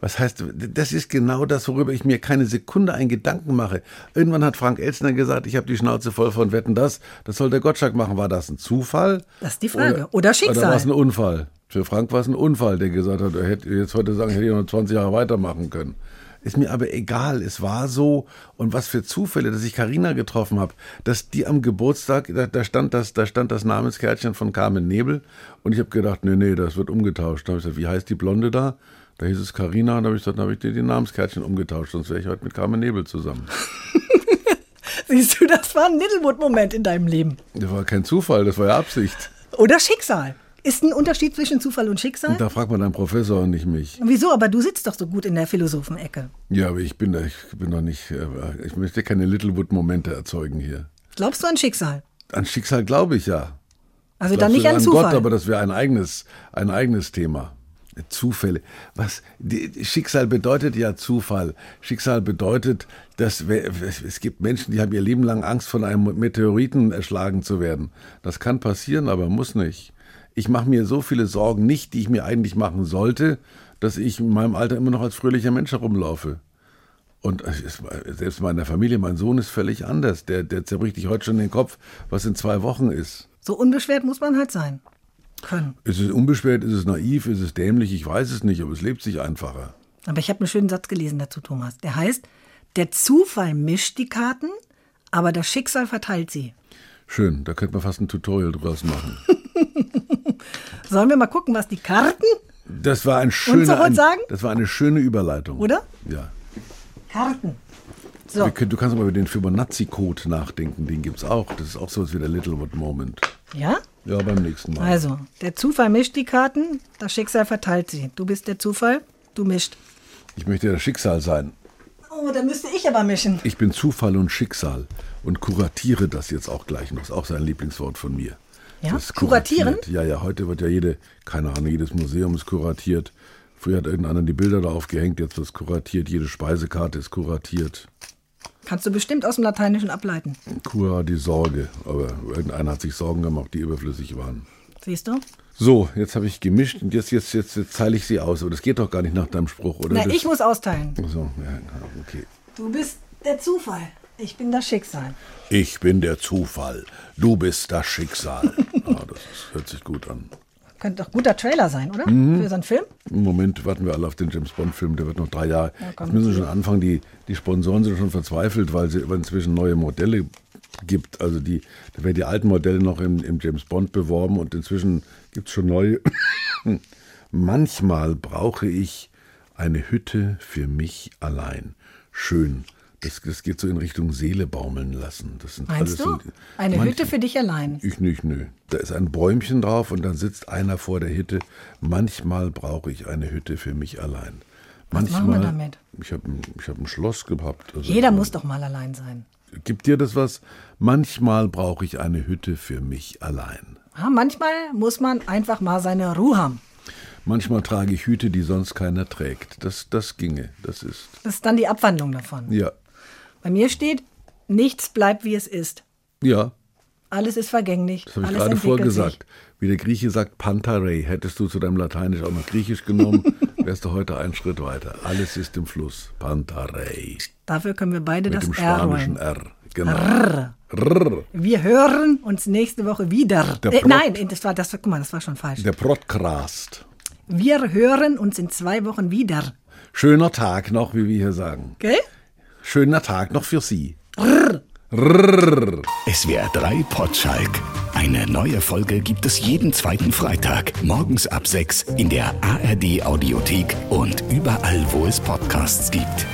Was heißt, das ist genau das, worüber ich mir keine Sekunde einen Gedanken mache. Irgendwann hat Frank Elstner gesagt, ich habe die Schnauze voll von Wetten, das, das soll der Gottschalk machen. War das ein Zufall?
Das ist die Frage. Oder Schicksal.
Oder war es ein Unfall? Für Frank war es ein Unfall, der gesagt hat, er hätte jetzt heute sagen, hätte ich noch 20 Jahre weitermachen können. Ist mir aber egal, es war so. Und was für Zufälle, dass ich Karina getroffen habe, dass die am Geburtstag, da, da, stand das, da stand das Namenskärtchen von Carmen Nebel. Und ich habe gedacht, nee, nee, das wird umgetauscht. Da habe ich gesagt, wie heißt die Blonde da? Da hieß es Karina und da habe ich gesagt, dann habe ich dir die Namenskärtchen umgetauscht, sonst wäre ich heute mit Carmen Nebel zusammen.
Siehst du, das war ein Littlewood-Moment in deinem Leben.
Das war kein Zufall, das war ja Absicht.
Oder Schicksal. Ist ein Unterschied zwischen Zufall und Schicksal?
Und da fragt man deinen Professor und nicht mich.
Wieso? Aber du sitzt doch so gut in der Philosophenecke.
Ja, aber ich bin da, ich bin doch nicht, äh, ich möchte keine Littlewood-Momente erzeugen hier.
Glaubst du an Schicksal?
An Schicksal glaube ich ja.
Also
Ich
dann nicht an Zufall.
Gott, aber das wäre ein eigenes, ein eigenes Thema. Zufälle. Was die, Schicksal bedeutet ja Zufall. Schicksal bedeutet, dass es gibt Menschen, die haben ihr Leben lang Angst, von einem Meteoriten erschlagen zu werden. Das kann passieren, aber muss nicht. Ich mache mir so viele Sorgen nicht, die ich mir eigentlich machen sollte, dass ich in meinem Alter immer noch als fröhlicher Mensch herumlaufe. Und selbst meiner Familie, mein Sohn ist völlig anders. Der, der zerbricht dich heute schon den Kopf, was in zwei Wochen ist.
So unbeschwert muss man halt sein können.
Ist es unbeschwert, ist es naiv, ist es dämlich? Ich weiß es nicht, aber es lebt sich einfacher.
Aber ich habe einen schönen Satz gelesen dazu, Thomas. Der heißt, der Zufall mischt die Karten, aber das Schicksal verteilt sie.
Schön, da könnte man fast ein Tutorial draus machen.
Sollen wir mal gucken, was die Karten
das war ein schöner,
ein, sagen?
Das war eine schöne Überleitung.
Oder?
Ja.
Karten.
So. Du kannst mal über den Fibonacci-Code nachdenken, den gibt es auch. Das ist auch so wie der Littlewood Moment.
Ja?
Ja, beim nächsten Mal.
Also, der Zufall mischt die Karten, das Schicksal verteilt sie. Du bist der Zufall, du mischt.
Ich möchte das Schicksal sein.
Oh, da müsste ich aber mischen.
Ich bin Zufall und Schicksal und kuratiere das jetzt auch gleich noch. Das ist auch sein Lieblingswort von mir.
Ja? Kuratieren?
Ja, ja, heute wird ja jede, keine Ahnung, jedes Museum ist kuratiert. Früher hat irgendeiner die Bilder da aufgehängt, jetzt wird es kuratiert, jede Speisekarte ist kuratiert.
Kannst du bestimmt aus dem Lateinischen ableiten.
Cura die Sorge, aber irgendeiner hat sich Sorgen gemacht, die überflüssig waren.
Siehst du?
So, jetzt habe ich gemischt und jetzt, jetzt, jetzt, jetzt teile ich sie aus. Aber das geht doch gar nicht nach deinem Spruch, oder?
Na,
das
ich muss austeilen.
So, ja, okay.
Du bist der Zufall. Ich bin das Schicksal.
Ich bin der Zufall. Du bist das Schicksal. ah, das hört sich gut an.
Könnte doch guter Trailer sein, oder? Mhm. Für so einen Film?
Im Moment warten wir alle auf den James Bond-Film, der wird noch drei Jahre. Ja, Jetzt müssen schon anfangen, die, die Sponsoren sind schon verzweifelt, weil es inzwischen neue Modelle gibt. Also die, da werden die alten Modelle noch im, im James Bond beworben und inzwischen gibt es schon neue. Manchmal brauche ich eine Hütte für mich allein. Schön das, das geht so in Richtung Seele baumeln lassen. Das sind
Meinst du? So, Eine manche, Hütte für dich allein?
Ich nicht, nö. Da ist ein Bäumchen drauf und dann sitzt einer vor der Hütte. Manchmal brauche ich eine Hütte für mich allein. Manchmal,
Was machen wir damit?
Ich habe ich hab ein Schloss gehabt.
Also Jeder muss doch mal allein sein.
Gibt dir das was? Manchmal brauche ich eine Hütte für mich allein.
Ja, manchmal muss man einfach mal seine Ruhe haben.
Manchmal trage ich Hüte, die sonst keiner trägt. Das, das ginge. Das ist.
Das ist dann die Abwandlung davon.
Ja.
Bei mir steht, nichts bleibt wie es ist.
Ja.
Alles ist vergänglich.
Das habe ich gerade vorgesagt. Wie der Grieche sagt, Pantarei. Hättest du zu deinem Lateinisch auch noch Griechisch genommen, wärst du heute einen Schritt weiter. Alles ist im Fluss. Pantarei.
Dafür können wir beide
Mit
das
dem spanischen R.
R. Genau. R. R. Wir hören uns nächste Woche wieder. Äh, nein, das war, das, guck mal, das war schon falsch.
Der Podcast.
Wir hören uns in zwei Wochen wieder.
Schöner Tag noch, wie wir hier sagen.
Gell?
Schöner Tag noch für Sie.
Rrr. SWR 3 Potschalk. Eine neue Folge gibt es jeden zweiten Freitag, morgens ab 6 in der ARD Audiothek und überall, wo es Podcasts gibt.